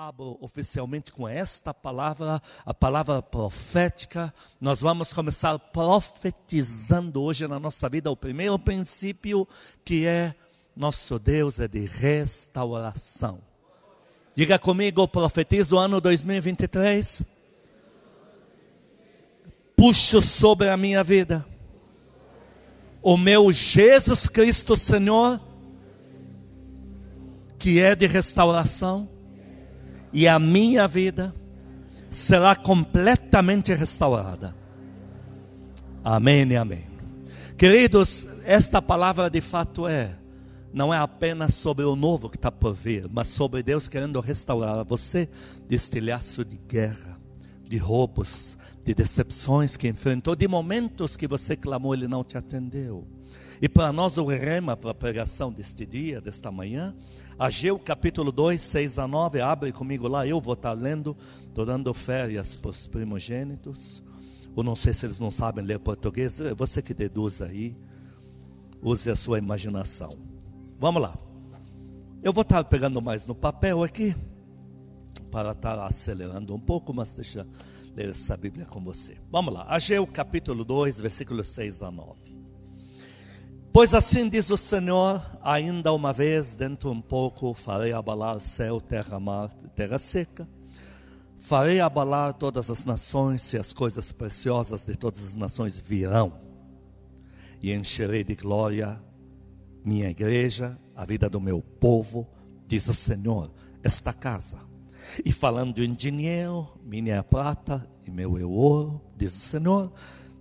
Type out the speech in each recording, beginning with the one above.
abro oficialmente com esta palavra, a palavra profética. Nós vamos começar profetizando hoje na nossa vida o primeiro princípio, que é nosso Deus é de restauração. Diga comigo, profetizo o ano 2023. Puxo sobre a minha vida o meu Jesus Cristo Senhor, que é de restauração e a minha vida será completamente restaurada. Amém e amém. Queridos, esta palavra de fato é, não é apenas sobre o novo que está por vir, mas sobre Deus querendo restaurar você de estilhaço de guerra, de roubos, de decepções que enfrentou, de momentos que você clamou, Ele não te atendeu. E para nós o rema para a pregação deste dia, desta manhã, Ageu capítulo 2, 6 a 9, abre comigo lá, eu vou estar lendo, estou dando férias para os primogênitos, ou não sei se eles não sabem ler português, é você que deduz aí, use a sua imaginação. Vamos lá. Eu vou estar pegando mais no papel aqui, para estar acelerando um pouco, mas deixa ler essa Bíblia com você. Vamos lá, Ageu capítulo 2, versículos 6 a 9. Pois assim diz o Senhor, ainda uma vez, dentro um pouco, farei abalar céu, terra, mar, terra seca. Farei abalar todas as nações, e as coisas preciosas de todas as nações virão. E encherei de glória minha igreja, a vida do meu povo, diz o Senhor, esta casa. E falando em dinheiro, minha prata e meu ouro, diz o Senhor,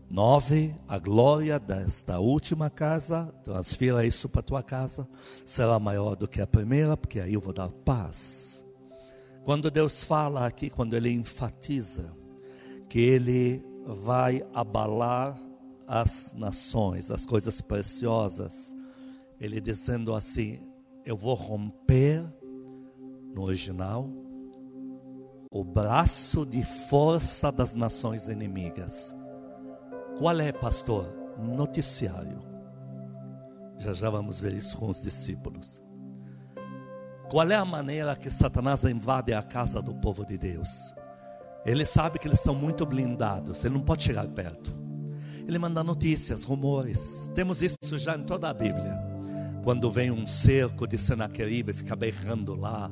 9. A glória desta última casa, transfira isso para a tua casa, será maior do que a primeira, porque aí eu vou dar paz. Quando Deus fala aqui, quando Ele enfatiza que Ele vai abalar as nações, as coisas preciosas, Ele dizendo assim: Eu vou romper, no original, o braço de força das nações inimigas qual é, pastor? Noticiário. Já já vamos ver isso com os discípulos. Qual é a maneira que Satanás invade a casa do povo de Deus? Ele sabe que eles são muito blindados, ele não pode chegar perto. Ele manda notícias, rumores. Temos isso já em toda a Bíblia. Quando vem um cerco de Senaqueribe, fica berrando lá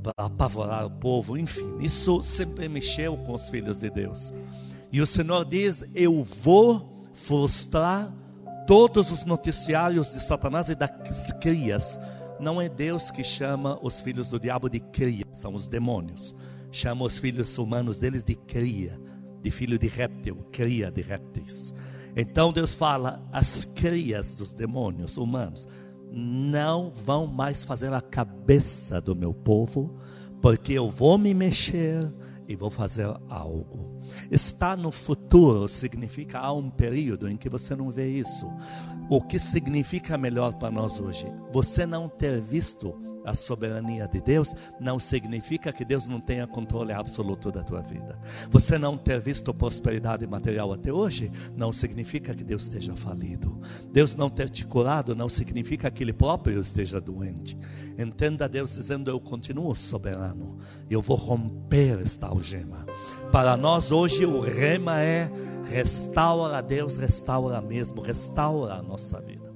para apavorar o povo, enfim, isso sempre mexeu com os filhos de Deus. E o Senhor diz: Eu vou frustrar todos os noticiários de Satanás e das crias. Não é Deus que chama os filhos do diabo de cria, são os demônios. Chama os filhos humanos deles de cria, de filho de réptil, cria de répteis. Então Deus fala: as crias dos demônios humanos não vão mais fazer a cabeça do meu povo, porque eu vou me mexer e vou fazer algo. Está no futuro significa há um período em que você não vê isso. O que significa melhor para nós hoje? Você não ter visto a soberania de Deus não significa que Deus não tenha controle absoluto da tua vida. Você não ter visto prosperidade material até hoje não significa que Deus esteja falido. Deus não ter te curado não significa que Ele próprio esteja doente. Entenda Deus dizendo: Eu continuo soberano, eu vou romper esta algema. Para nós hoje o rema é restaura Deus, restaura mesmo, restaura a nossa vida.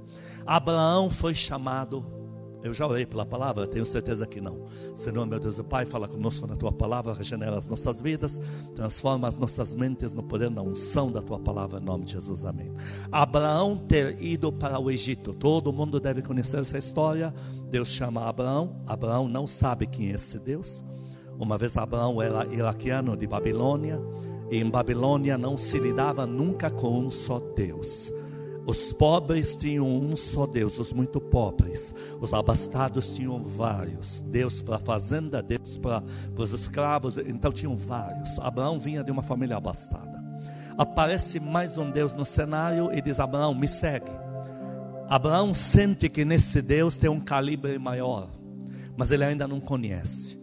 Abraão foi chamado eu já orei pela palavra, tenho certeza que não. Senhor, meu Deus e Pai, fala conosco na tua palavra, regenera as nossas vidas, transforma as nossas mentes no poder da unção da tua palavra, em nome de Jesus, amém. Abraão ter ido para o Egito, todo mundo deve conhecer essa história. Deus chama Abraão, Abraão não sabe quem é esse Deus. Uma vez Abraão era iraquiano de Babilônia, e em Babilônia não se lidava nunca com um só Deus. Os pobres tinham um só Deus, os muito pobres. Os abastados tinham vários. Deus para a fazenda, Deus para os escravos, então tinham vários. Abraão vinha de uma família abastada. Aparece mais um Deus no cenário e diz: Abraão, me segue. Abraão sente que nesse Deus tem um calibre maior, mas ele ainda não conhece.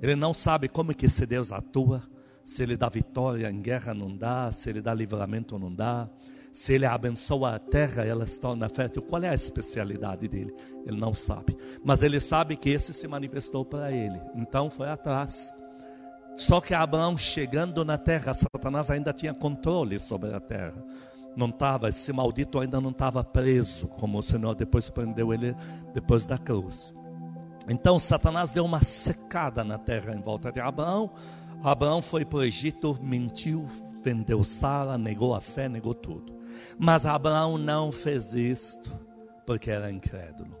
Ele não sabe como que esse Deus atua, se ele dá vitória em guerra não dá, se ele dá livramento não dá Se ele abençoa a terra, ela se torna fértil. Qual é a especialidade dele? Ele não sabe. Mas ele sabe que esse se manifestou para ele. Então foi atrás. Só que Abraão chegando na terra, Satanás ainda tinha controle sobre a terra. Não estava, esse maldito ainda não estava preso, como o Senhor depois prendeu ele depois da cruz. Então Satanás deu uma secada na terra em volta de Abraão. Abraão foi para o Egito, mentiu, vendeu Sara, negou a fé, negou tudo. Mas Abraão não fez isto porque era incrédulo.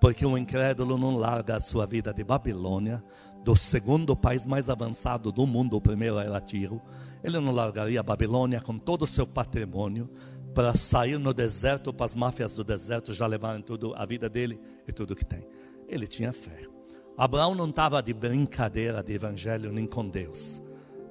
Porque um incrédulo não larga a sua vida de Babilônia, do segundo país mais avançado do mundo, o primeiro era Tiro. Ele não largaria a Babilônia com todo o seu patrimônio para sair no deserto, para as máfias do deserto já levarem tudo, a vida dele e tudo que tem. Ele tinha fé. Abraão não estava de brincadeira de evangelho nem com Deus.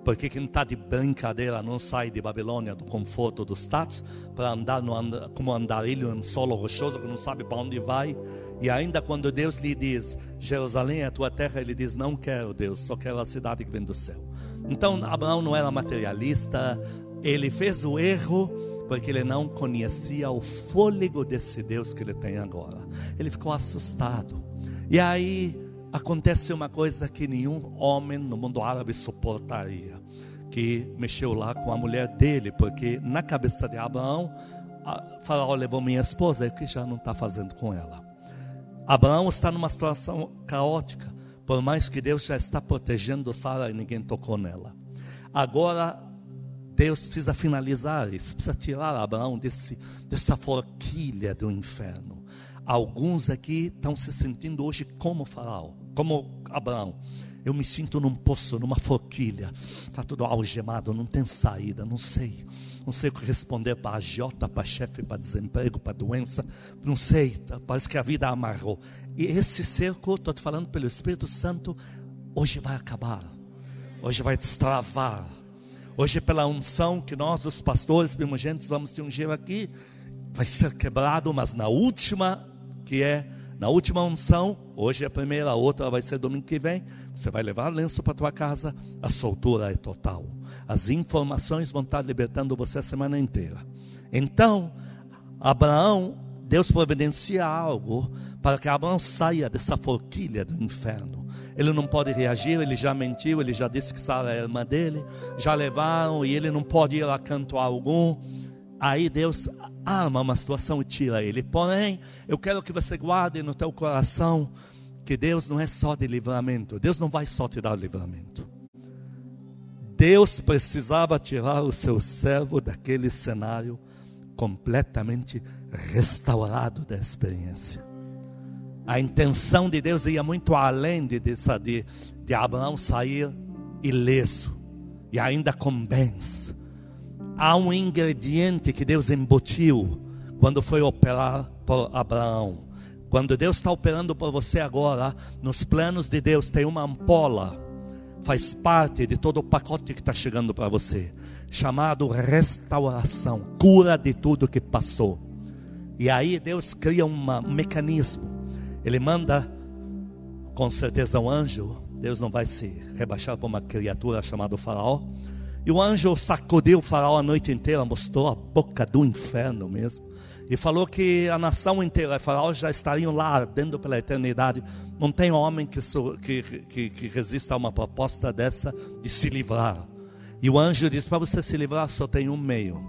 Porque quem está de brincadeira não sai de Babilônia, do conforto dos status, para andar no, como andarilho em solo rochoso, que não sabe para onde vai. E ainda quando Deus lhe diz, Jerusalém é a tua terra, ele diz, não quero Deus, só quero a cidade que vem do céu. Então Abraão não era materialista, ele fez o erro porque ele não conhecia o fôlego desse Deus que ele tem agora. Ele ficou assustado. E aí acontece uma coisa que nenhum homem no mundo árabe suportaria, que mexeu lá com a mulher dele, porque na cabeça de Abraão, Faraó levou minha esposa, o que já não está fazendo com ela? Abraão está numa situação caótica, por mais que Deus já está protegendo Sara e ninguém tocou nela. Agora, Deus precisa finalizar isso, precisa tirar Abraão desse, dessa forquilha do inferno. Alguns aqui estão se sentindo hoje como Faraó como Abraão. Eu me sinto num poço, numa forquilha. Está tudo algemado, não tem saída, não sei. Não sei o que responder para a agiota, para chefe, para desemprego, para doença. Não sei, tá, parece que a vida amarrou. E esse cerco, estou te falando pelo Espírito Santo, hoje vai acabar. Hoje vai destravar. Hoje, pela unção que nós, os pastores primogênitos, vamos te ungir aqui, vai ser quebrado, mas na última, que é na última unção, hoje é a primeira, a outra vai ser domingo que vem. Você vai levar lenço para tua casa, a soltura é total. As informações vão estar libertando você a semana inteira. Então, Abraão, Deus providencia algo para que Abraão saia dessa forquilha do inferno. Ele não pode reagir, ele já mentiu, ele já disse que Sara é irmã dele, já levaram e ele não pode ir a canto algum. Aí Deus arma uma situação e tira ele. Porém, eu quero que você guarde no teu coração que Deus não é só de livramento. Deus não vai só te dar livramento. Deus precisava tirar o seu servo daquele cenário completamente restaurado da experiência. A intenção de Deus ia muito além de, de, de Abraão sair ileso e ainda com bens há um ingrediente que Deus embutiu quando foi operar por Abraão. Quando Deus está operando por você agora, nos planos de Deus tem uma ampola, faz parte de todo o pacote que está chegando para você, chamado restauração, cura de tudo que passou. E aí Deus cria uma, um mecanismo, Ele manda, com certeza, um anjo. Deus não vai se rebaixar para uma criatura chamada Faraó e o anjo sacudiu o faraó a noite inteira, mostrou a boca do inferno mesmo. E falou que a nação inteira, faraó, já estariam lá ardendo pela eternidade. Não tem homem que, que, que, que resista a uma proposta dessa de se livrar. E o anjo disse: para você se livrar, só tem um meio.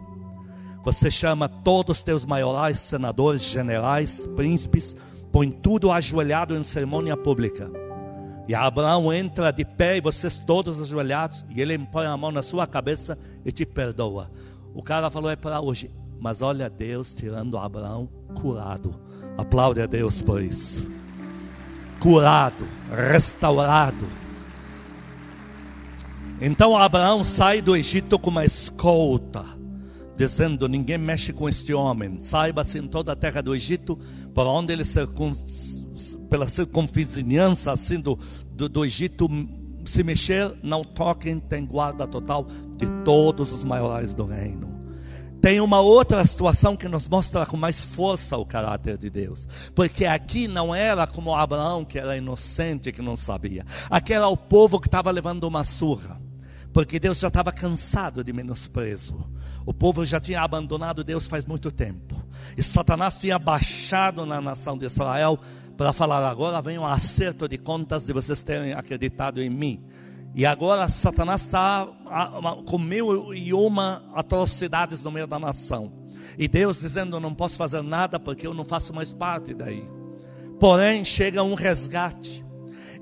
Você chama todos os teus maiorais, senadores, generais, príncipes, põe tudo ajoelhado em cerimônia pública e Abraão entra de pé e vocês todos ajoelhados, e ele põe a mão na sua cabeça e te perdoa. O cara falou: é para hoje. Mas olha Deus tirando Abraão curado. Aplaude a Deus por isso. Curado, restaurado. Então Abraão sai do Egito com uma escolta, dizendo: Ninguém mexe com este homem. Saiba-se em toda a terra do Egito, por onde ele circuncidou pela circunvizinhança assim do, do, do Egito se mexer, não toquem, tem guarda total de todos os maiorais do reino. Tem uma outra situação que nos mostra com mais força o caráter de Deus. Porque aqui não era como Abraão, que era inocente, que não sabia. Aqui era o povo que estava levando uma surra. porque Deus já estava cansado de menosprezo. O povo já tinha abandonado Deus faz muito tempo. E Satanás tinha baixado na nação de Israel para falar: agora vem um acerto de contas de vocês terem acreditado em mim. E agora Satanás está com mil e uma atrocidades no meio da nação. E Deus dizendo: não posso fazer nada porque eu não faço mais parte daí. Porém, chega um resgate.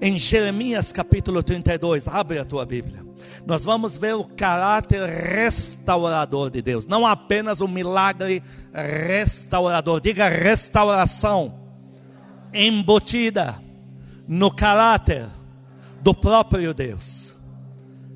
Em Jeremias capítulo 32, abre a tua Bíblia nós vamos ver o caráter restaurador de Deus, não apenas o milagre restaurador, diga restauração, embutida no caráter do próprio Deus.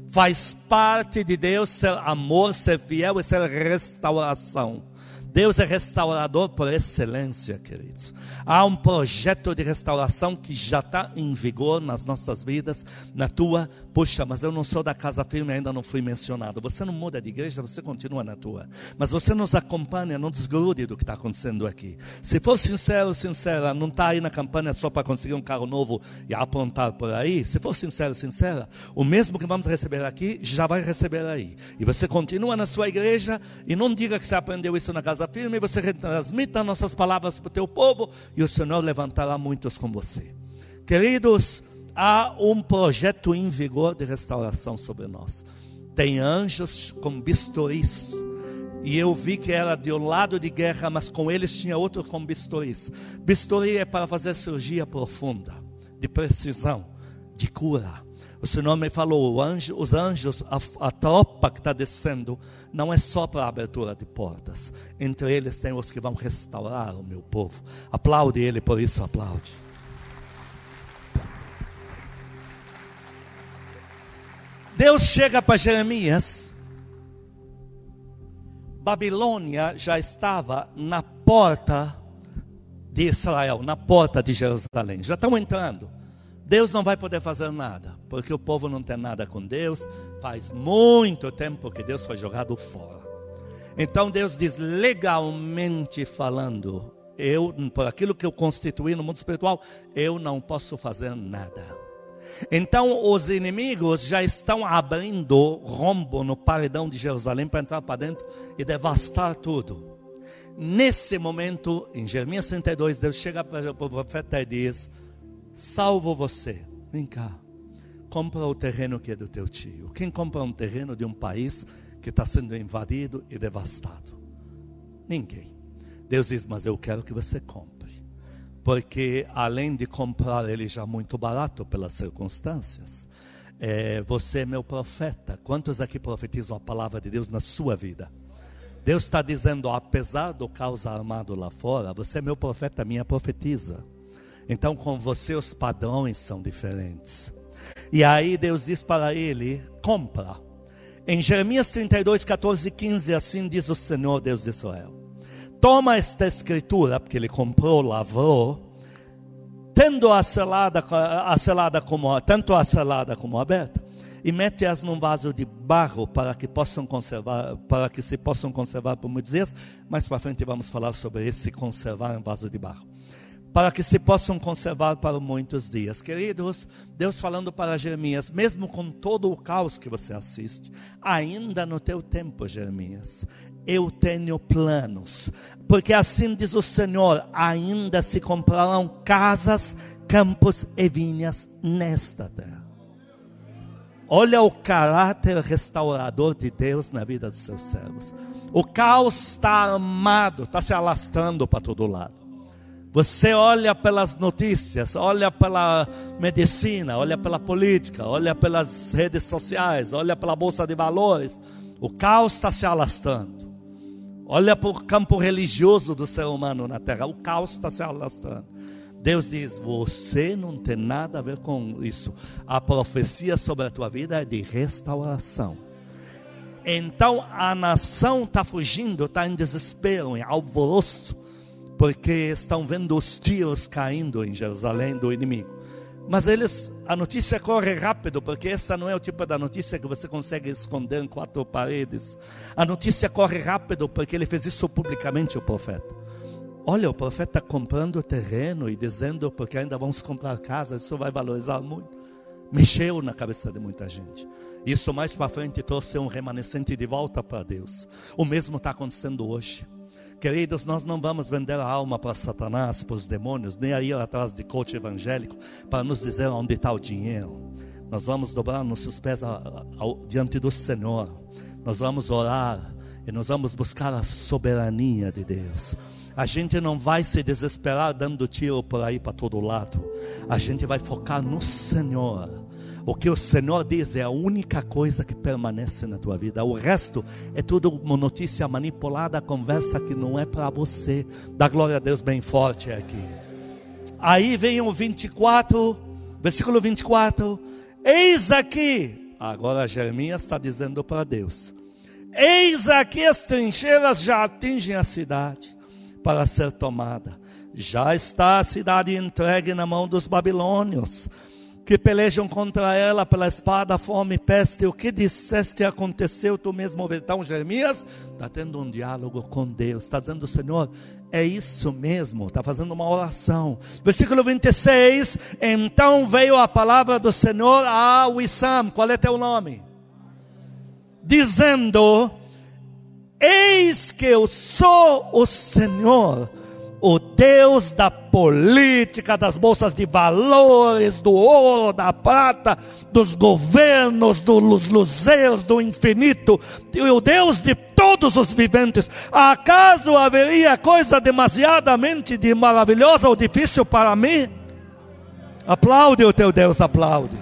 Faz parte de Deus ser amor, ser fiel e ser restauração. Deus é restaurador por excelência, queridos. Há um projeto de restauração que já está em vigor nas nossas vidas, na tua. Puxa, mas eu não sou da casa firme, ainda não fui mencionado. Você não muda de igreja, você continua na tua. Mas você nos acompanha, não desgrude do que está acontecendo aqui. Se for sincero, sincera, não está aí na campanha só para conseguir um carro novo e apontar por aí. Se for sincero, sincera, o mesmo que vamos receber aqui, já vai receber aí. E você continua na sua igreja e não diga que você aprendeu isso na casa firme, você retransmita nossas palavras para o teu povo e o Senhor levantará muitos com você. Queridos, há um projeto em vigor de restauração sobre nós. Tem anjos com bisturis. E eu vi que era de um lado de guerra, mas com eles tinha outro com bisturis. Bisturi é para fazer cirurgia profunda, de precisão, de cura. O Senhor me falou, anjo, os anjos, a, a tropa que está descendo, não é só para a abertura de portas. Entre eles tem os que vão restaurar o meu povo. Aplaude ele, por isso aplaude. Deus chega para Jeremias. Babilônia já estava na porta de Israel, na porta de Jerusalém. Já estão entrando. Deus não vai poder fazer nada, porque o povo não tem nada com Deus. Faz muito tempo que Deus foi jogado fora. Então Deus diz, legalmente falando, eu, por aquilo que eu constituí no mundo espiritual, eu não posso fazer nada. Então os inimigos já estão abrindo rombo no paredão de Jerusalém para entrar para dentro e devastar tudo. Nesse momento, em Jeremias 32, Deus chega para o profeta e diz: salvo você. Vem cá, compra o terreno que é do teu tio. Quem compra um terreno de um país que está sendo invadido e devastado? Ninguém. Deus diz, mas eu quero que você compre. Porque além de comprar ele já muito barato pelas circunstâncias, é, você é meu profeta. Quantos aqui profetizam a palavra de Deus na sua vida? Deus está dizendo, apesar do caos armado lá fora, você é meu profeta, minha profetiza. Então com você os padrões são diferentes. E aí Deus diz para ele: compra. Em Jeremias 32, 14 e 15, assim diz o Senhor Deus de Israel: Toma esta escritura, porque ele comprou, lavrou, tendo a selada, a selada como, tanto a selada como aberta, e mete-as num vaso de barro para que possam conservar, para que se possam conservar por muitos dias. Mais para frente vamos falar sobre esse conservar em vaso de barro para que se possam conservar para muitos dias. Queridos, Deus falando para Jeremias, mesmo com todo o caos que você assiste, ainda no teu tempo, Jeremias, eu tenho planos, porque assim diz o Senhor: ainda se comprarão casas, campos e vinhas nesta terra. Olha o caráter restaurador de Deus na vida dos seus servos. O caos está armado, está se alastrando para todo lado. Você olha pelas notícias, olha pela medicina, olha pela política, olha pelas redes sociais, olha pela bolsa de valores. O caos está se alastrando. Olha para o campo religioso do ser humano na terra. O caos está se alastrando. Deus diz: Você não tem nada a ver com isso. A profecia sobre a tua vida é de restauração. Então a nação está fugindo, está em desespero, em alvoroço porque estão vendo os tiros caindo em Jerusalém do inimigo. Mas eles, a notícia corre rápido, porque essa não é o tipo da notícia que você consegue esconder em quatro paredes. A notícia corre rápido, porque ele fez isso publicamente, o profeta. Olha, o profeta comprando terreno e dizendo, porque ainda vamos comprar casa, isso vai valorizar muito. Mexeu na cabeça de muita gente. Isso mais para frente trouxe um remanescente de volta para Deus. O mesmo está acontecendo hoje. Queridos, nós não vamos vender a alma para Satanás, para os demônios, nem ir atrás de coach evangélico para nos dizer onde está o dinheiro. Nós vamos dobrar nossos pés diante do Senhor. Nós vamos orar e nós vamos buscar a soberania de Deus. A gente não vai se desesperar dando tiro por aí para todo lado. A gente vai focar no Senhor. O que o Senhor diz é a única coisa que permanece na tua vida. O resto é tudo uma notícia manipulada, conversa que não é para você. Dá glória a Deus bem forte aqui. Aí vem o 24, versículo 24. Eis aqui. Agora Jeremias está dizendo para Deus: Eis aqui as trincheiras já atingem a cidade para ser tomada. Já está a cidade entregue na mão dos babilônios, que pelejam contra ela pela espada, fome peste. O que disseste aconteceu, tu mesmo vês. Então, Jeremias está tendo um diálogo com Deus, está dizendo: Senhor, é isso mesmo, está fazendo uma oração. Versículo 26: Então veio a palavra do Senhor a Wissam, qual é teu nome? Dizendo: Eis que eu sou o Senhor, o Deus da política, das bolsas de valores, do ouro, da prata, dos governos, dos luzeiros, do infinito, o Deus de todos os viventes. Acaso haveria coisa demasiadamente de maravilhosa ou difícil para mim? Aplaude o teu Deus, aplaude.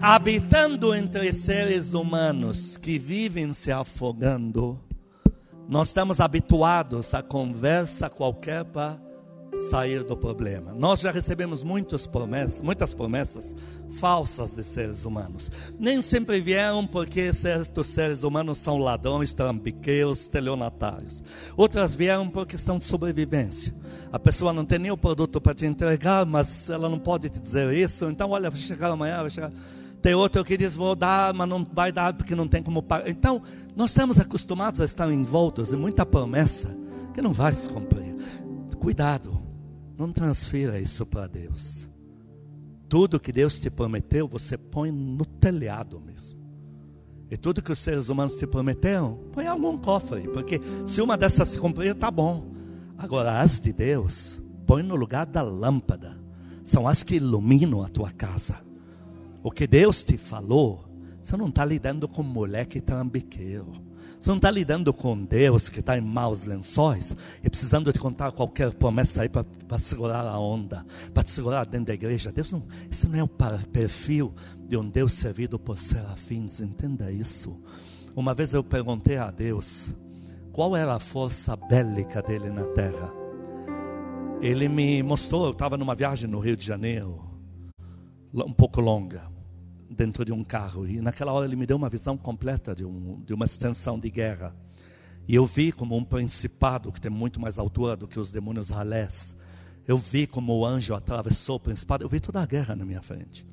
Habitando entre seres humanos que vivem se afogando, nós estamos habituados a conversa qualquer para sair do problema. Nós já recebemos muitas promessas, muitas promessas falsas de seres humanos. Nem sempre vieram porque certos seres humanos são ladrões, trambiqueiros, estelionatários. Outras vieram por questão de sobrevivência. A pessoa não tem nem o produto para te entregar, mas ela não pode te dizer isso. Então, olha, vai chegar amanhã, vai chegar. Tem outro que diz, vou dar, mas não vai dar porque não tem como pagar. Então, nós estamos acostumados a estar envoltos em muita promessa que não vai se cumprir. Cuidado, não transfira isso para Deus. Tudo que Deus te prometeu, você põe no telhado mesmo. E tudo que os seres humanos te prometeram, põe em algum cofre, porque se uma dessas se cumprir, está bom. Agora, as de Deus, põe no lugar da lâmpada. São as que iluminam a tua casa. O que Deus te falou, você não está lidando com moleque trambiqueiro. Você não está lidando com Deus que está em maus lençóis e precisando de contar qualquer promessa aí para segurar a onda, para te segurar dentro da igreja. Deus não, isso não é o perfil de um Deus servido por serafins, entenda isso. Uma vez eu perguntei a Deus qual era a força bélica dele na terra. Ele me mostrou, eu estava numa viagem no Rio de Janeiro, um pouco longa dentro de um carro. E naquela hora ele me deu uma visão completa de, um, de uma extensão de guerra. E eu vi como um principado que tem muito mais altura do que os demônios ralés. Eu vi como o anjo atravessou o principado. Eu vi toda a guerra na minha frente.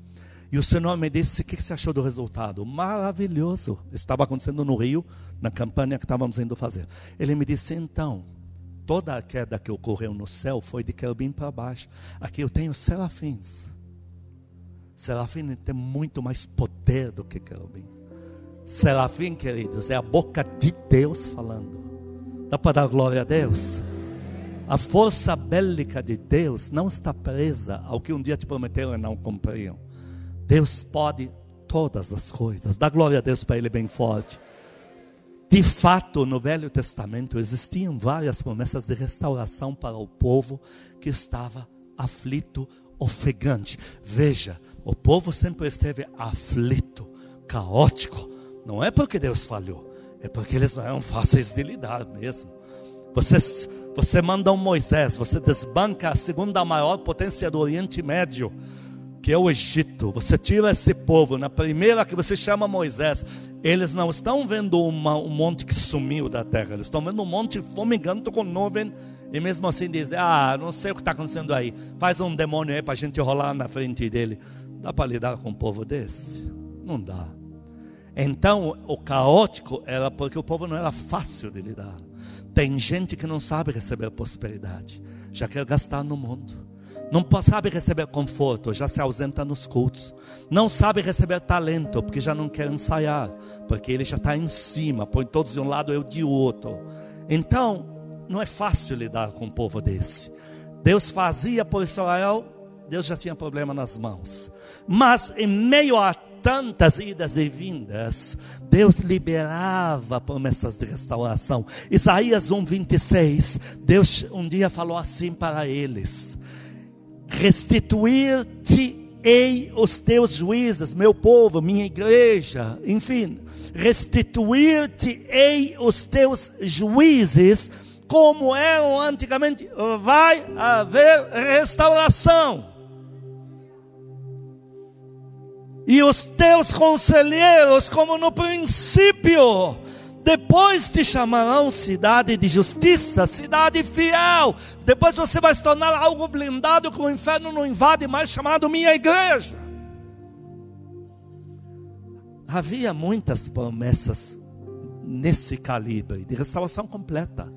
E o Senhor me disse: O que você achou do resultado? Maravilhoso. Estava acontecendo no Rio, na campanha que estávamos indo fazer. Ele me disse: Então, toda a queda que ocorreu no céu foi de querubim para baixo. Aqui eu tenho serafins. Serafim tem muito mais poder do que querubim. Serafim, queridos, é a boca de Deus falando. Dá para dar glória a Deus? A força bélica de Deus não está presa ao que um dia te prometeram e não cumpriram. Deus pode todas as coisas. Dá glória a Deus para Ele bem forte. De fato, no Velho Testamento existiam várias promessas de restauração para o povo que estava aflito, ofegante. Veja, o povo sempre esteve aflito, caótico. Não é porque Deus falhou, é porque eles não eram fáceis de lidar mesmo. Você, você manda um Moisés, você desbanca a segunda maior potência do Oriente Médio, que é o Egito. Você tira esse povo, na primeira que você chama Moisés, eles não estão vendo uma, um monte que sumiu da terra, eles estão vendo um monte fumegando com nuvem. E mesmo assim dizem, ah, não sei o que está acontecendo aí. Faz um demônio aí para a gente rolar na frente dele. Dá para lidar com um povo desse? Não dá. Então, o caótico era porque o povo não era fácil de lidar. Tem gente que não sabe receber prosperidade, já quer gastar no mundo. Não sabe receber conforto, já se ausenta nos cultos. Não sabe receber talento, porque já não quer ensaiar, porque ele já está em cima, põe todos de um lado eu de outro. Então, não é fácil lidar com um povo desse. Deus fazia por Israel, Deus já tinha problema nas mãos. Mas em meio a tantas idas e vindas, Deus liberava promessas de restauração. Isaías 1:26, Deus um dia falou assim para eles: Restituir-te-ei os teus juízes, meu povo, minha igreja, enfim, restituir-te-ei os teus juízes como eram antigamente, vai haver restauração. E os teus conselheiros, como no princípio, depois te chamarão cidade de justiça, cidade fiel. Depois você vai se tornar algo blindado que o inferno não invade mais, chamado minha igreja. Havia muitas promessas nesse calibre de restauração completa.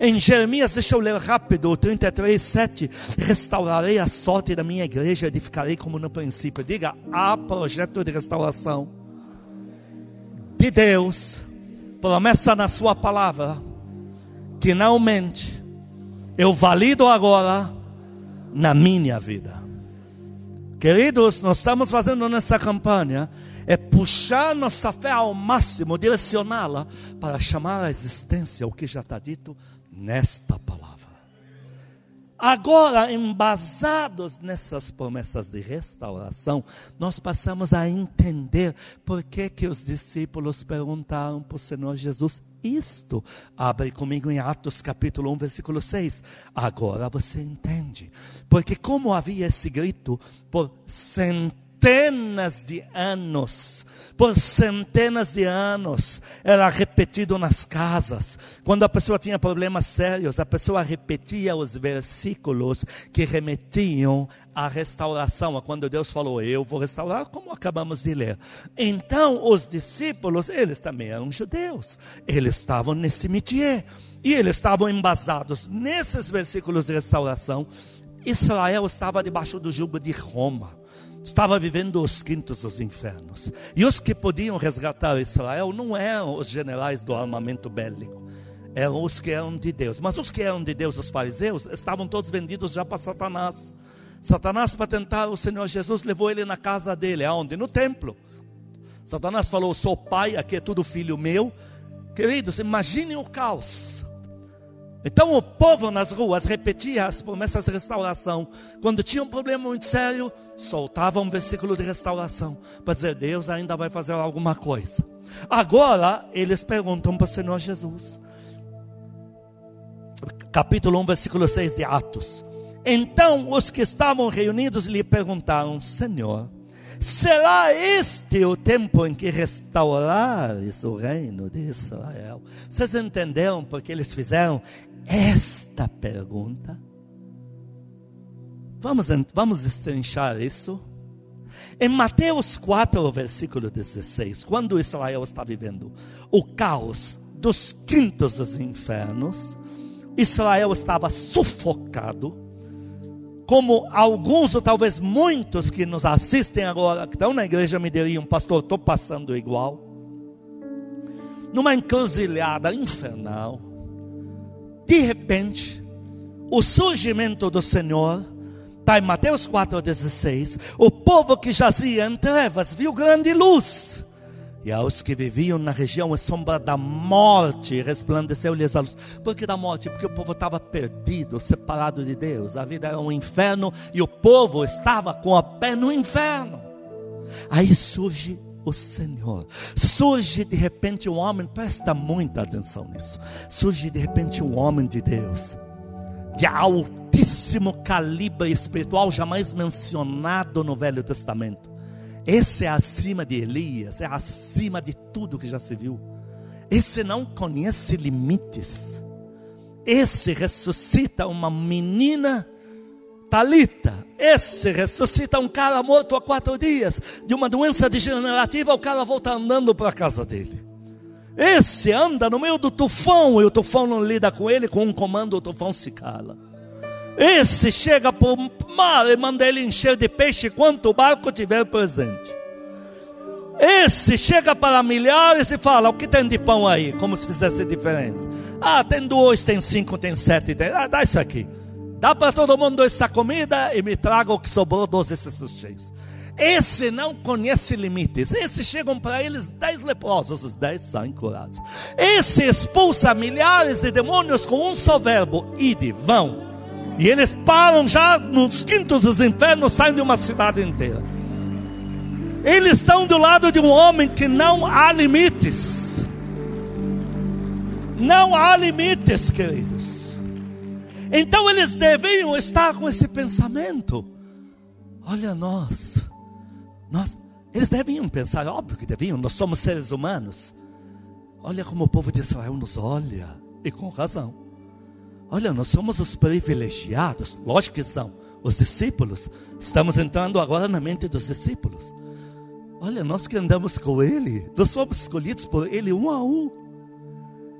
Em Jeremias, deixa eu ler rápido, 33, 7. Restaurarei a sorte da minha igreja, edificarei como no princípio. Diga, há projeto de restauração de Deus, promessa na Sua palavra, que não mente. Eu valido agora na minha vida. Queridos, nós estamos fazendo nessa campanha é puxar nossa fé ao máximo, direcioná-la para chamar à existência o que já está dito nesta palavra. Agora, embasados nessas promessas de restauração, nós passamos a entender por que, que os discípulos perguntaram para o Senhor Jesus isto. Abre comigo em Atos capítulo 1, versículo 6. Agora você entende. Porque como havia esse grito por centenas centenas de anos, por centenas de anos, era repetido nas casas. Quando a pessoa tinha problemas sérios, a pessoa repetia os versículos que remetiam à restauração, a quando Deus falou: Eu vou restaurar, como acabamos de ler. Então, os discípulos, eles também eram judeus, eles estavam nesse métier, e eles estavam embasados nesses versículos de restauração. Israel estava debaixo do jugo de Roma estava vivendo os quintos dos infernos. E os que podiam resgatar Israel não eram os generais do armamento bélico, eram os que eram de Deus. Mas os que eram de Deus, os fariseus, estavam todos vendidos já para Satanás. Satanás, para tentar o Senhor Jesus, levou ele na casa dele, aonde? No templo. Satanás falou: Sou pai, aqui é tudo filho meu. Queridos, imaginem o caos. Então o povo nas ruas repetia as promessas de restauração. Quando tinha um problema muito sério, soltava um versículo de restauração para dizer: Deus ainda vai fazer alguma coisa. Agora eles perguntam para o Senhor Jesus, capítulo 1, versículo 6 de Atos. Então os que estavam reunidos lhe perguntaram: Senhor, será este o tempo em que restaurares o reino de Israel? Vocês entenderam porque eles fizeram esta pergunta. Vamos, vamos destrinchar isso. Em Mateus 4, versículo 16, quando Israel está vivendo o caos dos quintos dos infernos, Israel estava sufocado, como alguns ou talvez muitos que nos assistem agora, que estão na igreja, me diriam, pastor, estou passando igual, numa encruzilhada infernal de repente, o surgimento do Senhor está em Mateus 4,16. O povo que jazia em trevas viu grande luz. E aos que viviam na região a sombra da morte, resplandeceu-lhes a luz. Por que da morte? Porque o povo estava perdido, separado de Deus. A vida era um inferno e o povo estava com a pé no inferno. Aí surge o Senhor. Surge de repente um homem, presta muita atenção nisso. Surge de repente um homem de Deus, de altíssimo calibre espiritual, jamais mencionado no Velho Testamento. Esse é acima de Elias, é acima de tudo que já se viu. Esse não conhece limites. Esse ressuscita uma menina Talita, esse ressuscita um cara morto há quatro dias de uma doença degenerativa, o cara volta andando para a casa dele. Esse anda no meio do tufão e o tufão não lida com ele, com um comando o tufão se cala. Esse chega para o mar e manda ele encher de peixe quanto o barco tiver presente. Esse chega para milhares e fala: O que tem de pão aí? Como se fizesse diferença. Ah, tem dois, tem cinco, tem sete. Tem... Ah, dá isso aqui. Dá para todo mundo essa comida e me traga o que sobrou, doze cestos cheios. Esse não conhece limites. Esse chegam para eles dez leprosos, os dez são curados. Esse expulsa milhares de demônios com um só verbo: ide, vão. E eles param já nos quintos dos infernos, saem de uma cidade inteira. Eles estão do lado de um homem que não há limites. Não há limites, queridos. Então eles deviam estar com esse pensamento. Olha nós. Nós, eles deviam pensar, óbvio que deviam, nós somos seres humanos. Olha como o povo de Israel nos olha, e com razão. Olha, nós somos os privilegiados, lógico que são, os discípulos. Estamos entrando agora na mente dos discípulos. Olha, nós que andamos com Ele, nós somos escolhidos por Ele um a um.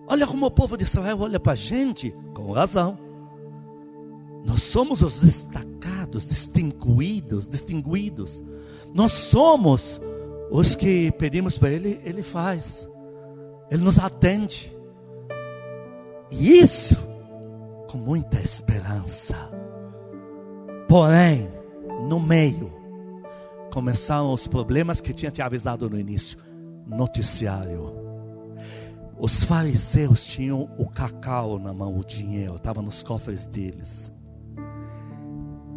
Olha como o povo de Israel olha para a gente, com razão. Nós somos os destacados, distinguidos, distinguidos. Nós somos os que pedimos para Ele, Ele faz. Ele nos atende. E isso com muita esperança. Porém, no meio, começaram os problemas que tinha te avisado no início. Noticiário. Os fariseus tinham o cacau na mão, o dinheiro, estava nos cofres deles.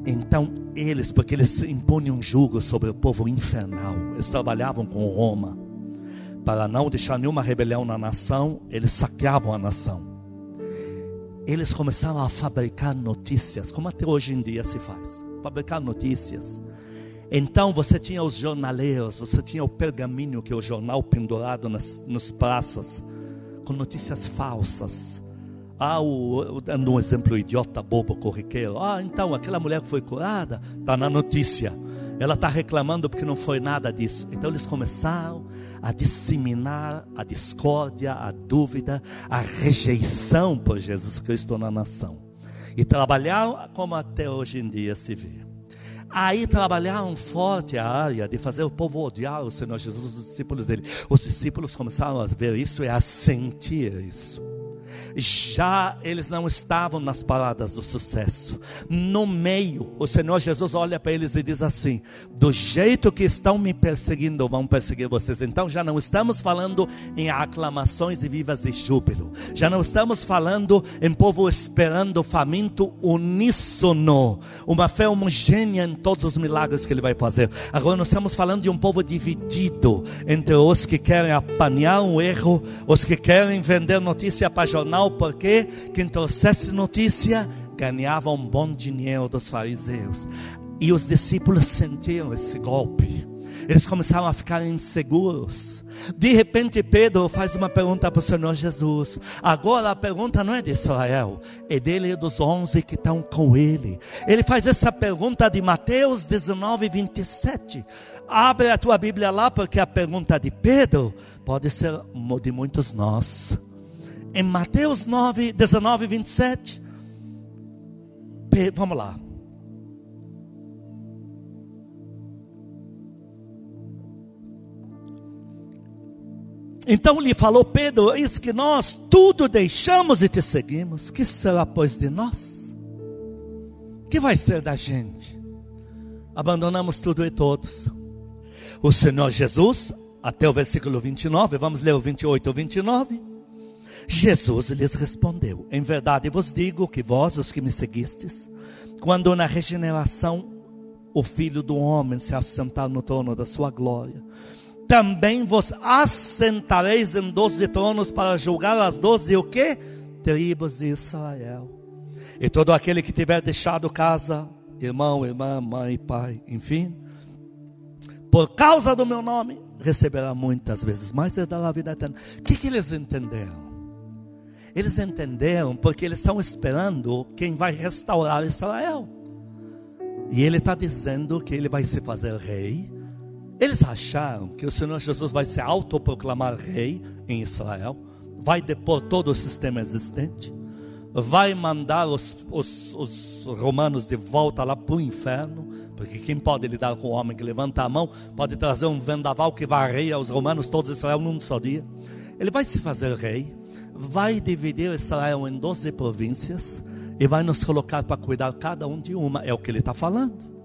Então eles, porque eles impunham um jugo sobre o povo infernal, eles trabalhavam com Roma. Para não deixar nenhuma rebelião na nação, eles saqueavam a nação. Eles começaram a fabricar notícias, como até hoje em dia se faz. Fabricar notícias. Então você tinha os jornaleiros, você tinha o pergaminho, que é o jornal pendurado nas, nas praças, com notícias falsas ah, o, dando um exemplo idiota, bobo, corriqueiro. Ah, então aquela mulher que foi curada, está na notícia. Ela está reclamando porque não foi nada disso. Então eles começaram a disseminar a discórdia, a dúvida, a rejeição por Jesus Cristo na nação. E trabalharam como até hoje em dia se vê. Aí trabalharam forte a área de fazer o povo odiar o Senhor Jesus, os discípulos dele. Os discípulos começaram a ver isso e a sentir isso já eles não estavam nas paradas do sucesso. No meio, o Senhor Jesus olha para eles e diz assim: Do jeito que estão me perseguindo, vão perseguir vocês. Então já não estamos falando em aclamações e vivas de júbilo. Já não estamos falando em povo esperando faminto uníssono, uma fé homogênea em todos os milagres que ele vai fazer. Agora nós estamos falando de um povo dividido entre os que querem apanhar um erro, os que querem vender notícia para jornal porque quem trouxesse notícia ganhava um bom dinheiro dos fariseus. E os discípulos sentiram esse golpe. Eles começaram a ficar inseguros. De repente, Pedro faz uma pergunta para o Senhor Jesus. Agora a pergunta não é de Israel, é dele e dos onze que estão com ele. Ele faz essa pergunta de Mateus 19, 27. Abre a tua Bíblia lá, porque a pergunta de Pedro pode ser de muitos nós em Mateus 9, 19, 27. Vamos lá. Então lhe falou Pedro: Eis que nós tudo deixamos e te seguimos. Que será, pois, de nós? Que vai ser da gente? Abandonamos tudo e todos. O Senhor Jesus, até o versículo 29, vamos ler o 28 ou 29 Jesus lhes respondeu: Em verdade vos digo que vós, os que me seguistes, quando na regeneração o Filho do Homem se assentar no trono da sua glória, também vos assentareis em doze tronos para julgar as doze o que? Tribos de Israel. E todo aquele que tiver deixado casa, irmão, irmã, mãe, pai, enfim, por causa do meu nome, receberá muitas vezes mais e dará a vida eterna. O que, que eles entenderam? Eles entenderam porque eles estão esperando quem vai restaurar Israel. E ele está dizendo que ele vai se fazer rei. Eles acharam que o Senhor Jesus vai se autoproclamar rei em Israel, vai depor todo o sistema existente, vai mandar os, os, os romanos de volta lá para o inferno, porque quem pode lidar com o homem que levanta a mão pode trazer um vendaval que varreia os romanos todos Israel num só dia. Ele vai se fazer rei, vai dividir Israel em 12 províncias e vai nos colocar para cuidar cada um de uma. É o que ele está falando.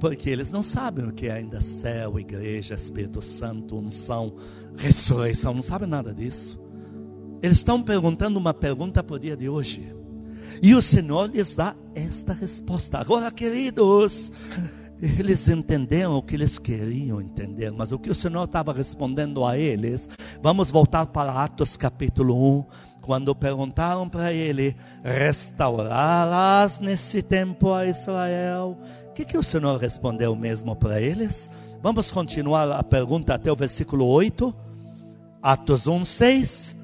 Porque eles não sabem o que é ainda céu, igreja, Espírito Santo, unção, ressurreição, não sabem nada disso. Eles estão perguntando uma pergunta para o dia de hoje. E o Senhor lhes dá esta resposta. Agora, queridos, eles entenderam o que eles queriam entender, mas o que o Senhor estava respondendo a eles, vamos voltar para Atos capítulo 1, quando perguntaram para ele: restaurarás nesse tempo a Israel? O que, que o Senhor respondeu mesmo para eles? Vamos continuar a pergunta até o versículo 8, Atos 1, 6.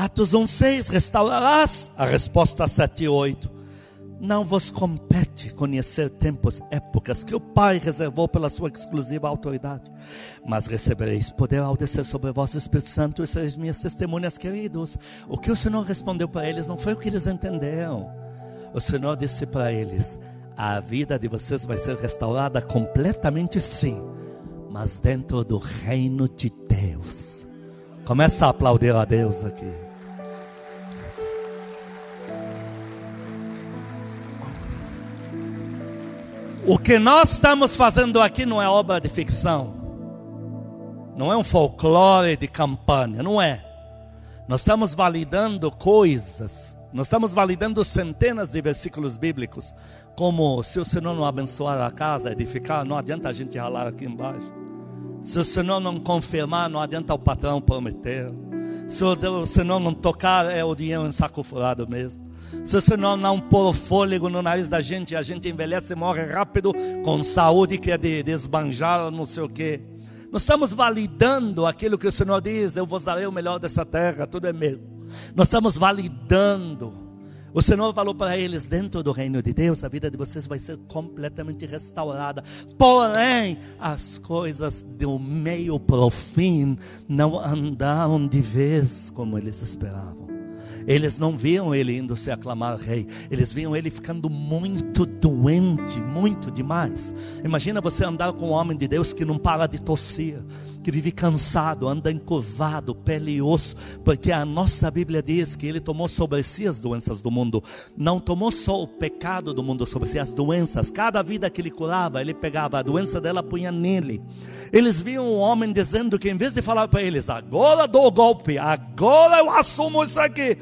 Atos 1,6, restaurarás? A resposta 7 e 8. Não vos compete conhecer tempos, épocas que o Pai reservou pela sua exclusiva autoridade, mas recebereis poder ao descer sobre vós o Espírito Santo e sereis minhas testemunhas queridos. O que o Senhor respondeu para eles não foi o que eles entenderam. O Senhor disse para eles: a vida de vocês vai ser restaurada completamente sim, mas dentro do reino de Deus. Começa a aplaudir a Deus aqui. O que nós estamos fazendo aqui não é obra de ficção, não é um folclore de campanha, não é. Nós estamos validando coisas, nós estamos validando centenas de versículos bíblicos, como se o Senhor não abençoar a casa, edificar, não adianta a gente ralar aqui embaixo. Se o Senhor não confirmar, não adianta o patrão prometer. Se o Senhor não tocar, é o dinheiro em saco furado mesmo. Se o Senhor não pôr fôlego no nariz da gente, a gente envelhece e morre rápido, com saúde que é de desbanjar, não sei o quê. Nós estamos validando aquilo que o Senhor diz: Eu vos darei o melhor dessa terra, tudo é meu. Nós estamos validando. O Senhor falou para eles: dentro do reino de Deus, a vida de vocês vai ser completamente restaurada. Porém, as coisas do meio para o fim não andaram de vez como eles esperavam. Eles não viam ele indo se aclamar rei, eles viam ele ficando muito doente, muito demais. Imagina você andar com um homem de Deus que não para de tossir, que vive cansado, anda encurvado, pele e osso, porque a nossa Bíblia diz que ele tomou sobre si as doenças do mundo, não tomou só o pecado do mundo sobre si, as doenças, cada vida que ele curava, ele pegava a doença dela, punha nele. Eles viam um homem dizendo que em vez de falar para eles, agora dou o golpe, agora eu assumo isso aqui,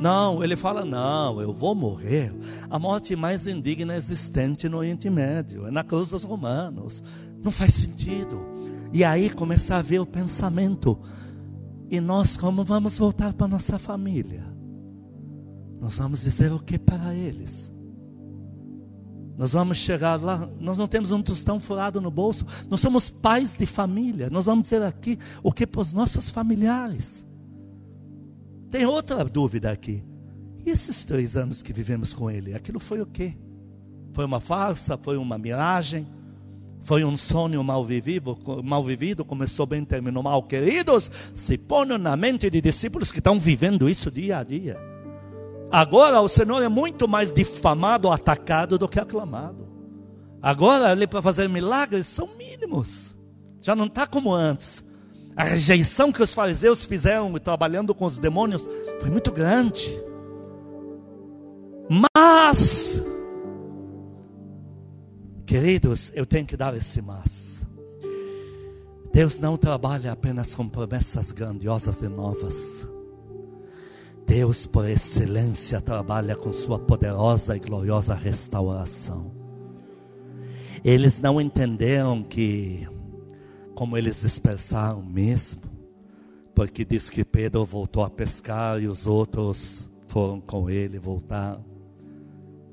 não, ele fala: não, eu vou morrer. A morte mais indigna existente no Oriente Médio, é na cruz dos romanos. Não faz sentido. E aí começa a ver o pensamento. E nós, como vamos voltar para nossa família? Nós vamos dizer o que para eles? Nós vamos chegar lá, nós não temos um tostão furado no bolso, nós somos pais de família, nós vamos dizer aqui o que para os nossos familiares. Tem outra dúvida aqui. E esses três anos que vivemos com ele, aquilo foi o quê? Foi uma farsa? Foi uma miragem? Foi um sonho mal vivido, mal vivido, começou bem, terminou mal. Queridos, se ponham na mente de discípulos que estão vivendo isso dia a dia. Agora o Senhor é muito mais difamado, atacado do que aclamado. Agora, ali para fazer milagres, são mínimos. Já não está como antes. A rejeição que os fariseus fizeram trabalhando com os demônios foi muito grande. Mas, queridos, eu tenho que dar esse mas. Deus não trabalha apenas com promessas grandiosas e novas. Deus, por excelência, trabalha com sua poderosa e gloriosa restauração. Eles não entenderam que como eles dispersaram mesmo, porque diz que Pedro voltou a pescar e os outros foram com ele, voltaram,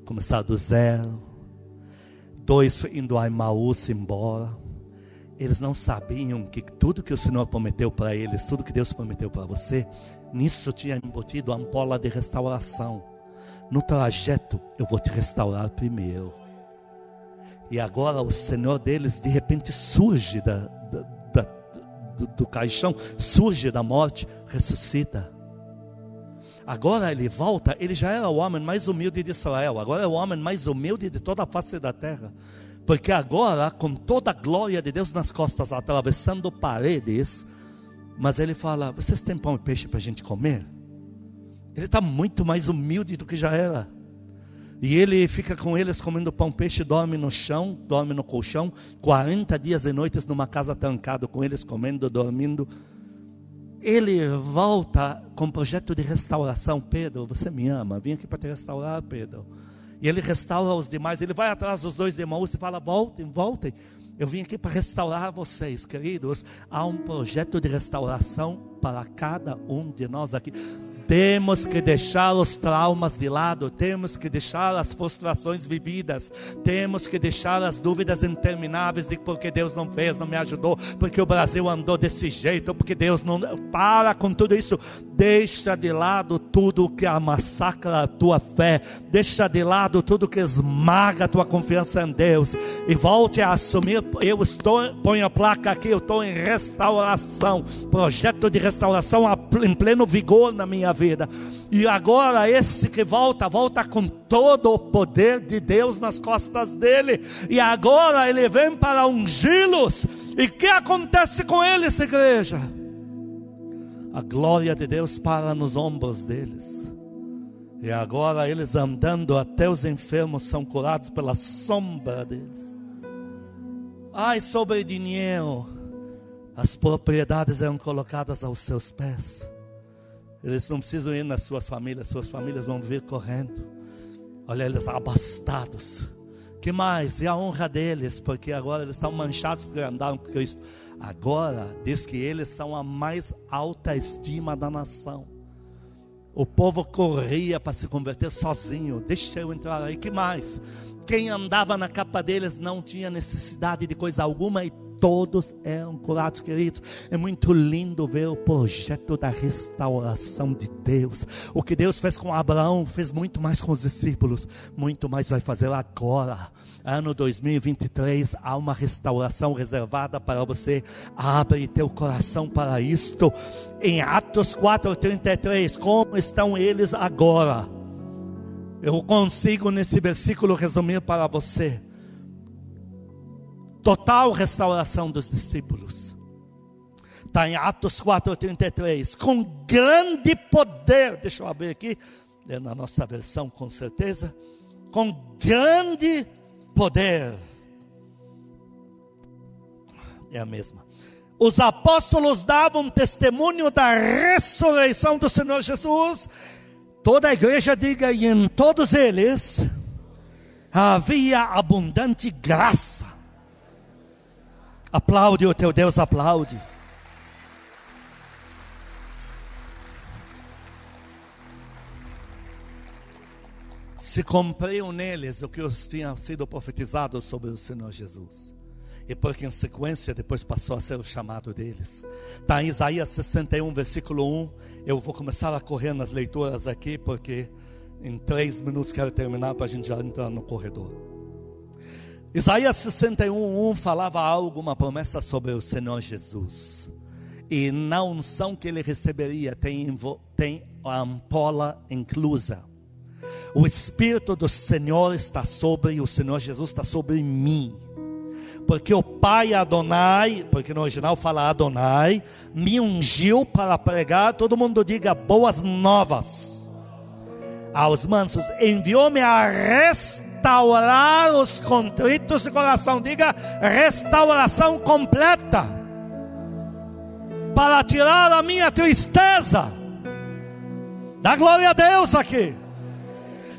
começaram do zero, dois indo a Emaús embora, eles não sabiam que tudo que o Senhor prometeu para eles, tudo que Deus prometeu para você, nisso tinha embutido a ampola de restauração. no trajeto eu vou te restaurar primeiro. E agora o Senhor deles de repente surge da, da, da, do, do caixão, surge da morte, ressuscita. Agora ele volta, ele já era o homem mais humilde de Israel, agora é o homem mais humilde de toda a face da terra. Porque agora, com toda a glória de Deus nas costas, atravessando paredes, mas ele fala: Vocês têm pão e peixe para a gente comer? Ele está muito mais humilde do que já era. E ele fica com eles comendo pão peixe, dorme no chão, dorme no colchão, 40 dias e noites numa casa trancado com eles comendo, dormindo. Ele volta com um projeto de restauração. Pedro, você me ama, vim aqui para te restaurar, Pedro. E ele restaura os demais. Ele vai atrás dos dois demônios e fala: voltem, voltem. Eu vim aqui para restaurar vocês, queridos. Há um projeto de restauração para cada um de nós aqui. Temos que deixar os traumas de lado, temos que deixar as frustrações vividas, temos que deixar as dúvidas intermináveis de porque Deus não fez, não me ajudou, porque o Brasil andou desse jeito, porque Deus não. Para com tudo isso, deixa de lado tudo que massacra a tua fé, deixa de lado tudo que esmaga a tua confiança em Deus e volte a assumir. Eu estou, ponho a placa aqui, eu estou em restauração, projeto de restauração em pleno vigor na minha vida. E agora esse que volta, volta com todo o poder de Deus nas costas dele. E agora ele vem para ungí-los. E o que acontece com eles, igreja? A glória de Deus para nos ombros deles. E agora eles andando até os enfermos são curados pela sombra deles. Ai, sobre dinheiro, as propriedades eram colocadas aos seus pés. Eles não precisam ir nas suas famílias, suas famílias vão vir correndo. Olha eles abastados. Que mais? E a honra deles, porque agora eles estão manchados porque andaram com Cristo. Agora diz que eles são a mais alta estima da nação. O povo corria para se converter sozinho. Deixa eu entrar aí. Que mais? Quem andava na capa deles não tinha necessidade de coisa alguma e todos eram curados, queridos. É muito lindo ver o projeto da restauração de Deus. O que Deus fez com Abraão, fez muito mais com os discípulos, muito mais vai fazer agora. Ano 2023, há uma restauração reservada para você. Abre teu coração para isto. Em Atos 4:33, como estão eles agora? Eu consigo nesse versículo resumir para você total restauração dos discípulos. Está em Atos 4,33. Com grande poder, deixa eu abrir aqui, é na nossa versão com certeza. Com grande poder. É a mesma. Os apóstolos davam testemunho da ressurreição do Senhor Jesus. Toda a igreja diga, e em todos eles havia abundante graça Aplaude o teu Deus, aplaude. Se cumpriu neles o que os tinha sido profetizado sobre o Senhor Jesus. E porque em sequência depois passou a ser o chamado deles. Está em Isaías 61, versículo 1. Eu vou começar a correr nas leituras aqui, porque em três minutos quero terminar para a gente já entrar no corredor. Isaías 61, 1 falava algo, uma promessa sobre o Senhor Jesus. E na unção que ele receberia tem, tem a ampola inclusa. O Espírito do Senhor está sobre, o Senhor Jesus está sobre mim. Porque o Pai Adonai, porque no original fala Adonai, me ungiu para pregar, todo mundo diga boas novas aos mansos, enviou-me a restaurar restaurar os contritos de coração. Diga restauração completa. Para tirar a minha tristeza. Dá glória a Deus aqui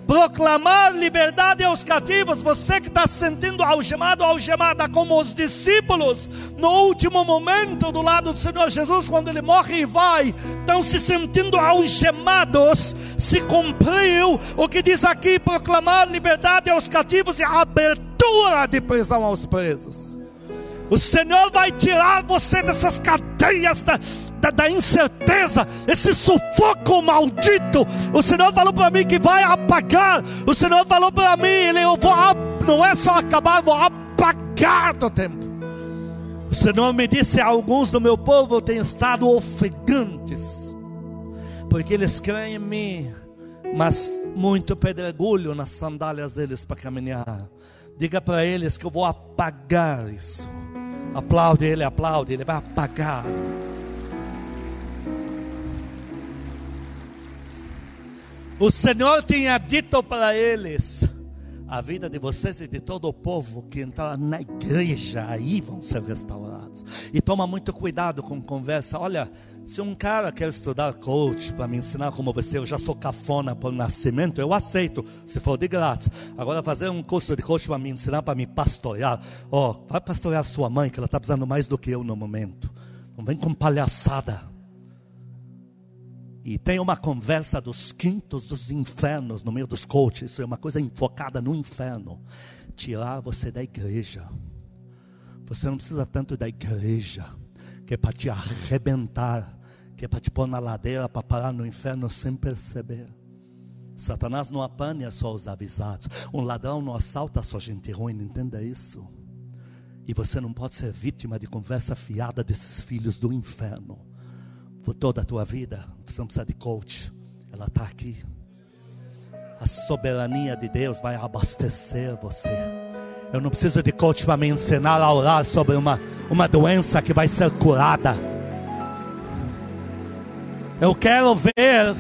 proclamar liberdade aos cativos. Você que está se sentindo algemado, algemada, como os discípulos, no último momento do lado do Senhor Jesus, quando ele morre e vai, estão se sentindo algemados. Se cumpriu o que diz aqui: proclamar liberdade aos cativos e abertura de prisão aos presos. O Senhor vai tirar você dessas cadeias da, da, da incerteza, esse sufoco maldito. O Senhor falou para mim que vai apagar. O Senhor falou para mim, ele, eu vou, não é só acabar, eu vou apagar do tempo. O Senhor me disse: alguns do meu povo têm estado ofegantes, porque eles creem em mim, mas muito pedregulho nas sandálias deles para caminhar. Diga para eles que eu vou apagar isso. Aplaude ele, aplaude, ele vai apagar. O Senhor tinha dito para eles: a vida de vocês e de todo o povo que entrar na igreja, aí vão ser restaurados. E toma muito cuidado com conversa. Olha, se um cara quer estudar coach para me ensinar como você, eu já sou cafona por nascimento, eu aceito, se for de grátis. Agora fazer um curso de coach para me ensinar, para me pastorear. Ó, oh, vai pastorear sua mãe, que ela está precisando mais do que eu no momento. Não vem com palhaçada. E tem uma conversa dos quintos dos infernos no meio dos coaches. Isso é uma coisa enfocada no inferno. Tirar você da igreja. Você não precisa tanto da igreja, que é para te arrebentar, que é para te pôr na ladeira, para parar no inferno sem perceber. Satanás não apanha só os avisados. Um ladrão não assalta só gente ruim, entenda isso. E você não pode ser vítima de conversa fiada desses filhos do inferno por toda a tua vida. Você não precisa de coach, ela está aqui. A soberania de Deus vai abastecer você. Eu não preciso de coach para me ensinar a orar sobre uma, uma doença que vai ser curada. Eu quero ver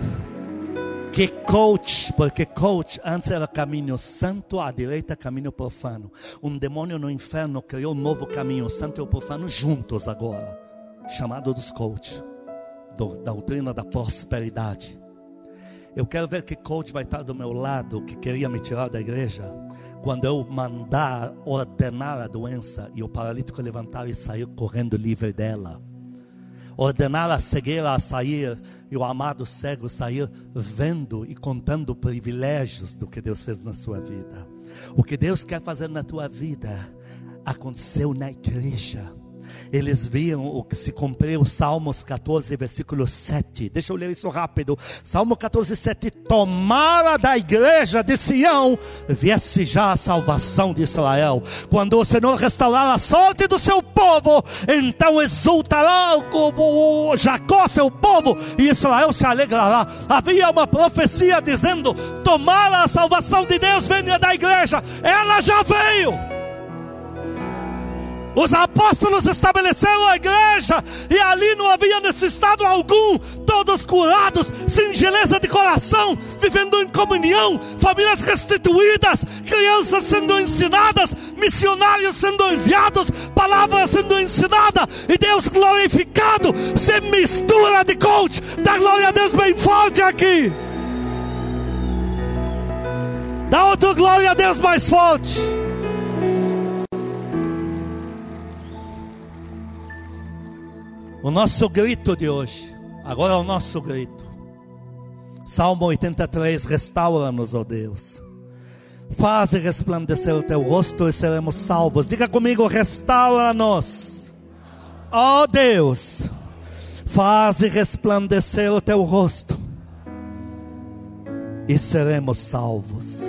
que coach, porque coach antes era caminho santo, à direita caminho profano. Um demônio no inferno criou um novo caminho santo e profano juntos agora, chamado dos coaches doutrina da prosperidade. Eu quero ver que coach vai estar do meu lado, que queria me tirar da igreja, quando eu mandar ordenar a doença e o paralítico levantar e sair correndo livre dela. Ordenar a cegueira a sair e o amado cego sair vendo e contando privilégios do que Deus fez na sua vida. O que Deus quer fazer na tua vida aconteceu na igreja eles viam o que se cumpriu, Salmos 14, versículo 7. Deixa eu ler isso rápido. Salmo 14, 7. Tomara da igreja de Sião, viesse já a salvação de Israel. Quando o Senhor restaurar a sorte do seu povo, então exultará o Jacó, seu povo, e Israel se alegrará. Havia uma profecia dizendo: Tomara a salvação de Deus, venha da igreja. Ela já veio. Os apóstolos estabeleceram a igreja e ali não havia necessidade algum, todos curados, singeleza de coração, vivendo em comunhão, famílias restituídas, crianças sendo ensinadas, missionários sendo enviados, palavras sendo ensinada e Deus glorificado. Se mistura de coach, dá glória a Deus bem forte aqui. Dá outra glória a Deus mais forte. O nosso grito de hoje, agora é o nosso grito. Salmo 83, restaura-nos, ó Deus. Faz resplandecer o teu rosto e seremos salvos. Diga comigo, restaura-nos. Ó Deus, faz resplandecer o teu rosto e seremos salvos.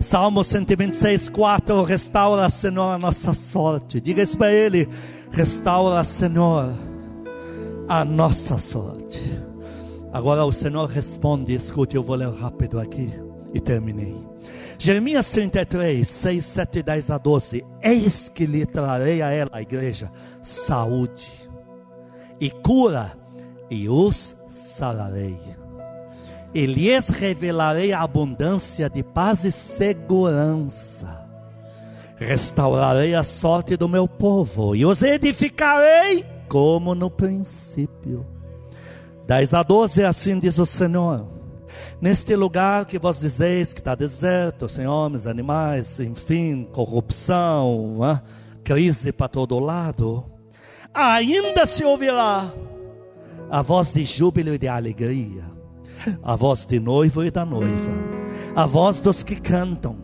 Salmo 126, 4, restaura, Senhor, a nossa sorte. Diga isso para Ele, restaura, Senhor a nossa sorte. Agora o Senhor responde, escute, eu vou ler rápido aqui e terminei. Jeremias 33, 6, 7, 10 a 12. Eis que lhe trarei a ela, a igreja, saúde e cura, e os sararei. E lhes revelarei a abundância de paz e segurança. Restaurarei a sorte do meu povo e os edificarei como no princípio. 10 a 12, assim diz o Senhor. Neste lugar que vós dizeis que está deserto, sem homens, animais, enfim, corrupção, hein? crise para todo lado, ainda se ouvirá a voz de júbilo e de alegria, a voz de noivo e da noiva, a voz dos que cantam.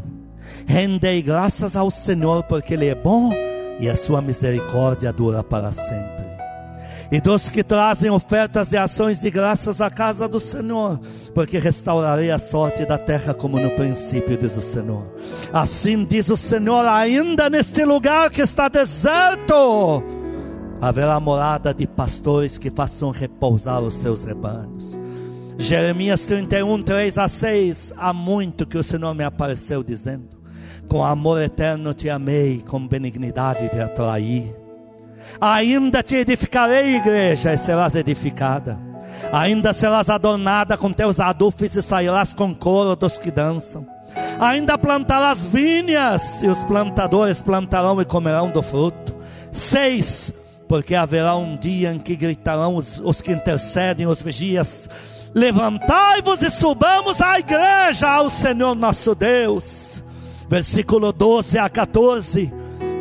Rendei graças ao Senhor, porque Ele é bom e a sua misericórdia dura para sempre e dos que trazem ofertas e ações de graças à casa do Senhor, porque restaurarei a sorte da terra como no princípio, diz o Senhor. Assim diz o Senhor, ainda neste lugar que está deserto, haverá morada de pastores que façam repousar os seus rebanhos. Jeremias 31, 3 a 6. Há muito que o Senhor me apareceu dizendo: Com amor eterno te amei, com benignidade te atraí. Ainda te edificarei, igreja, e serás edificada. Ainda serás adornada com teus adufes e sairás com coro dos que dançam. Ainda plantarás vinhas, e os plantadores plantarão e comerão do fruto. Seis, porque haverá um dia em que gritarão os, os que intercedem, os vigias Levantai-vos e subamos à igreja, ao Senhor nosso Deus. Versículo 12 a 14.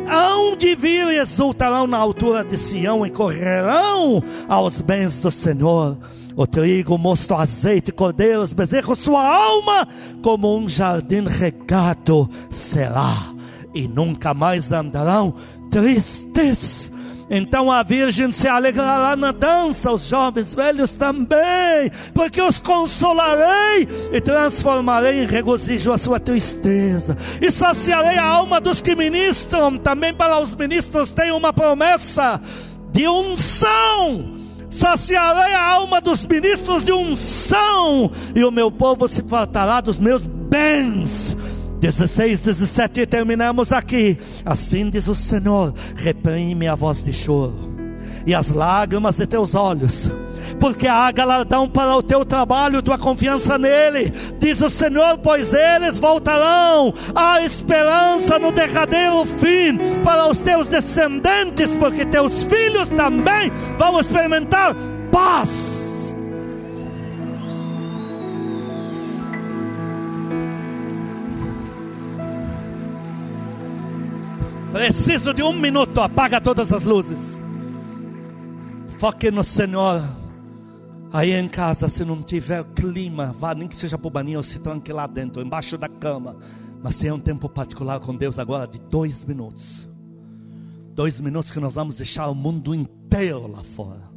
Hão de vir e exultarão na altura de Sião e correrão aos bens do Senhor. O trigo, o mosto, azeite, cordeiros, bezerros, sua alma, como um jardim regado será, e nunca mais andarão tristes então a virgem se alegrará na dança, os jovens velhos também, porque os consolarei e transformarei em regozijo a sua tristeza, e saciarei a alma dos que ministram. Também para os ministros tenho uma promessa de unção. Saciarei a alma dos ministros de unção, e o meu povo se fartará dos meus bens 16, 17 e terminamos aqui. Assim diz o Senhor: reprime a voz de choro e as lágrimas de teus olhos, porque há galardão para o teu trabalho, tua confiança nele, diz o Senhor, pois eles voltarão. Há esperança no derradeiro fim para os teus descendentes, porque teus filhos também vão experimentar paz Preciso de um minuto, apaga todas as luzes. Foque no Senhor. Aí em casa, se não tiver clima, vá nem que seja para o ou se tranque lá dentro, embaixo da cama. Mas tenha um tempo particular com Deus agora de dois minutos. Dois minutos que nós vamos deixar o mundo inteiro lá fora.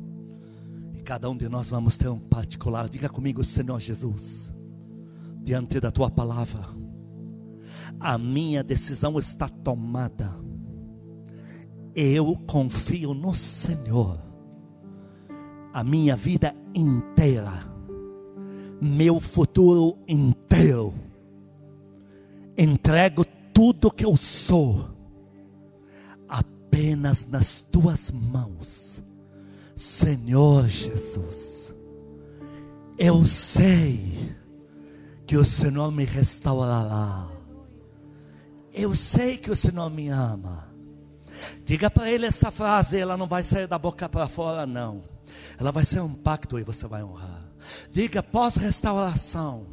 E cada um de nós vamos ter um particular. Diga comigo, Senhor Jesus, diante da tua palavra, a minha decisão está tomada eu confio no Senhor, a minha vida inteira, meu futuro inteiro, entrego tudo que eu sou, apenas nas tuas mãos, Senhor Jesus. Eu sei que o Senhor me restaurará. Eu sei que o Senhor me ama. Diga para ele essa frase, ela não vai sair da boca para fora, não. Ela vai ser um pacto e você vai honrar. Diga pós-restauração.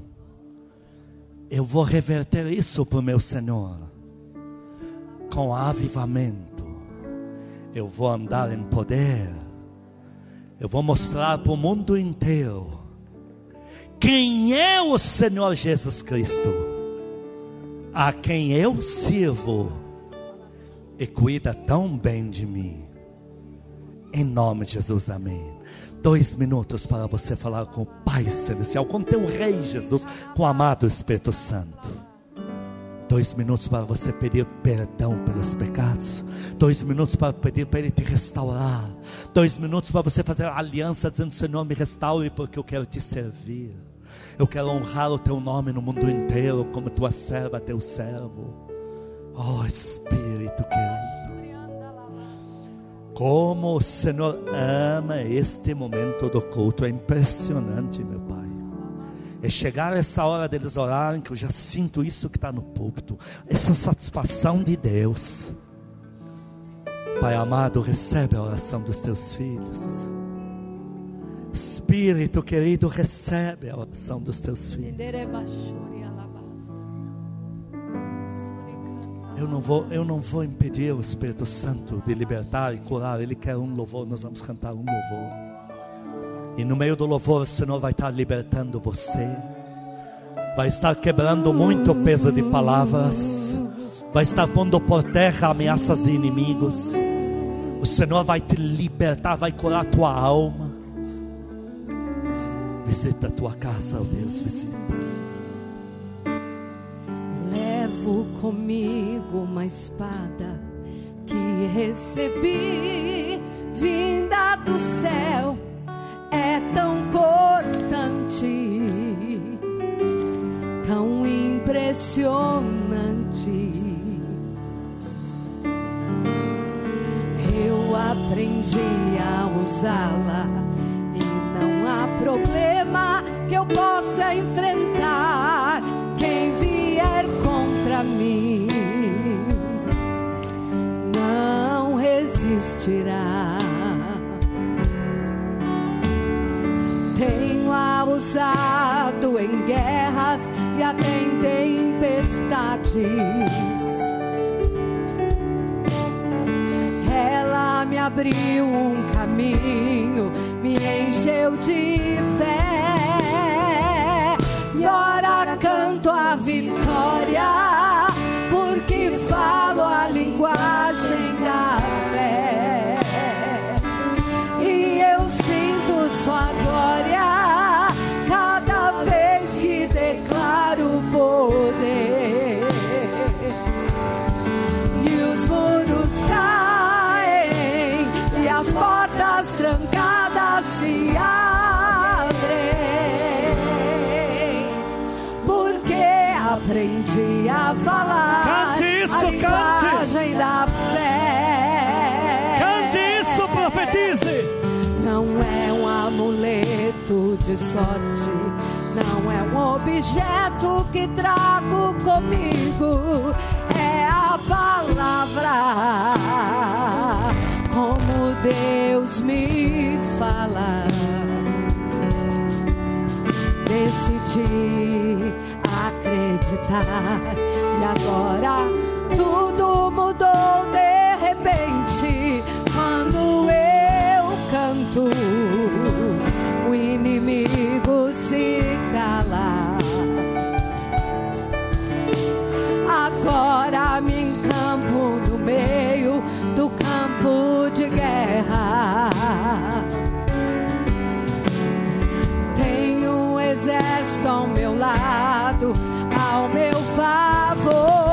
Eu vou reverter isso para o meu Senhor. Com avivamento. Eu vou andar em poder. Eu vou mostrar para o mundo inteiro quem é o Senhor Jesus Cristo, a quem eu sirvo e cuida tão bem de mim. Em nome de Jesus, amém. Dois minutos para você falar com o Pai Celestial, com teu Rei Jesus, com o amado Espírito Santo. Dois minutos para você pedir perdão pelos pecados. Dois minutos para pedir para Ele te restaurar. Dois minutos para você fazer aliança dizendo: Senhor, me restaure porque eu quero te servir. Eu quero honrar o teu nome no mundo inteiro, como tua serva, teu servo. Oh Espírito querido, como o Senhor ama este momento do culto, é impressionante, meu Pai. É chegar essa hora deles orarem, que eu já sinto isso que está no púlpito, essa satisfação de Deus. Pai amado, recebe a oração dos teus filhos. Espírito querido, recebe a oração dos teus filhos. Eu não vou, eu não vou impedir o Espírito Santo de libertar e curar. Ele quer um louvor, nós vamos cantar um louvor. E no meio do louvor, o Senhor vai estar libertando você. Vai estar quebrando muito o peso de palavras. Vai estar pondo por terra ameaças de inimigos. O Senhor vai te libertar, vai curar tua alma. Visita a tua casa, ó Deus, visita. Levo comigo uma espada que recebi vinda do céu. É tão cortante, tão impressionante. Eu aprendi a usá-la e não há problema que eu possa enfrentar quem vier contra mim. Não resistirá. Tenho a usado em guerras e até em tempestades. Ela me abriu um caminho, me encheu de fé. E ora canto a vitória, sorte, não é um objeto que trago comigo, é a palavra. Como Deus me fala, decidi acreditar e agora tudo se cala agora me encampo no meio do campo de guerra tenho um exército ao meu lado, ao meu favor.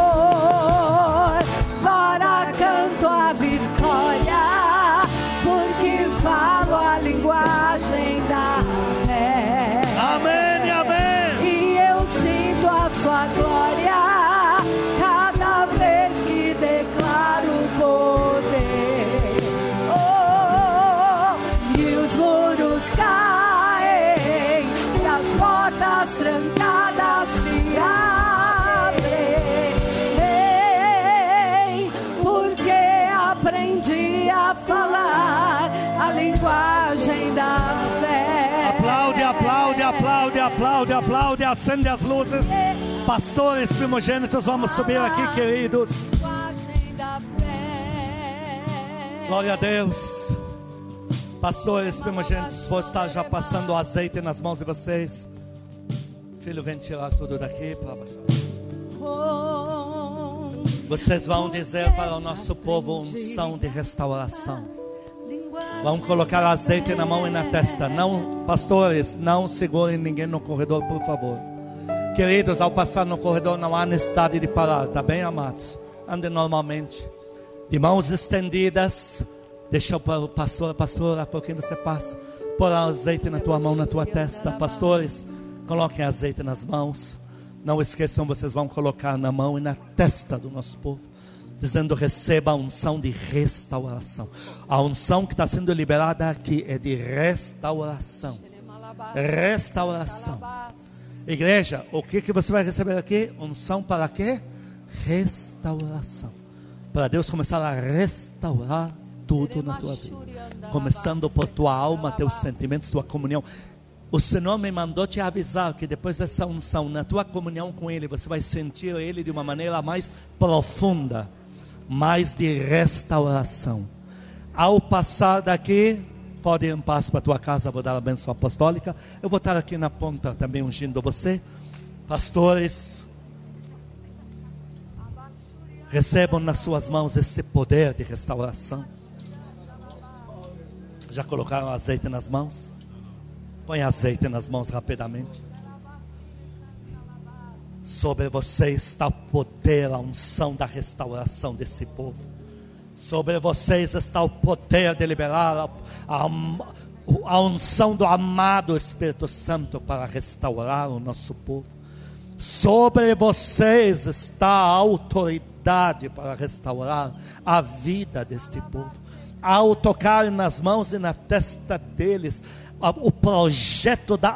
Aplaude, aplaude, acende as luzes. Pastores primogênitos, vamos subir aqui, queridos. Glória a Deus. Pastores primogênitos, vou estar já passando o azeite nas mãos de vocês. Filho, vem tirar tudo daqui Vocês vão dizer para o nosso povo unção de restauração. Vão colocar azeite na mão e na testa. Não, pastores, não segurem ninguém no corredor, por favor. Queridos, ao passar no corredor não há necessidade de parar, tá bem, amados? Andem normalmente, de mãos estendidas. Deixa o pastor, pastora, por quem você passa, pôr azeite na tua mão, na tua testa. Pastores, coloquem azeite nas mãos. Não esqueçam, vocês vão colocar na mão e na testa do nosso povo dizendo: receba a unção de restauração. A unção que está sendo liberada aqui é de restauração. Restauração. Igreja, o que, que você vai receber aqui? Unção para quê? Restauração. Para Deus começar a restaurar tudo na tua vida. Começando por tua alma, teus sentimentos, tua comunhão. O Senhor me mandou te avisar que depois dessa unção, na tua comunhão com Ele, você vai sentir Ele de uma maneira mais profunda, mais de restauração. Ao passar daqui, pode ir em paz para a tua casa, vou dar a bênção apostólica. Eu vou estar aqui na ponta também ungindo você. Pastores, recebam nas suas mãos esse poder de restauração. Já colocaram azeite nas mãos? Põe azeite nas mãos rapidamente. Sobre você está o poder, a unção da restauração desse povo. Sobre vocês está o poder de liberar a, a, a unção do amado Espírito Santo para restaurar o nosso povo. Sobre vocês está a autoridade para restaurar a vida deste povo. Ao tocar nas mãos e na testa deles, o projeto da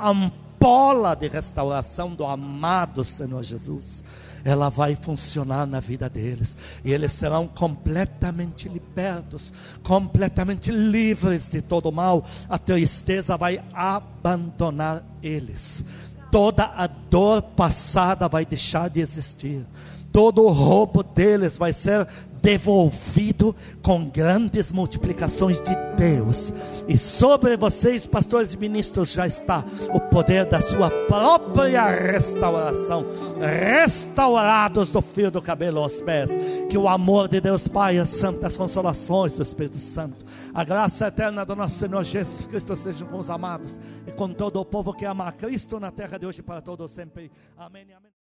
ampola de restauração do amado Senhor Jesus, ela vai funcionar na vida deles, e eles serão completamente libertos, completamente livres de todo mal. A tristeza vai abandonar eles. Toda a dor passada vai deixar de existir, todo o roubo deles vai ser devolvido com grandes multiplicações de Deus. E sobre vocês, pastores e ministros, já está o poder da sua própria restauração. Restaurados do fio do cabelo aos pés. Que o amor de Deus Pai, as santas consolações do Espírito Santo, a graça eterna do nosso Senhor Jesus Cristo sejam com os amados e com todo o povo que ama a Cristo na terra de hoje para todos sempre. Amém. amém.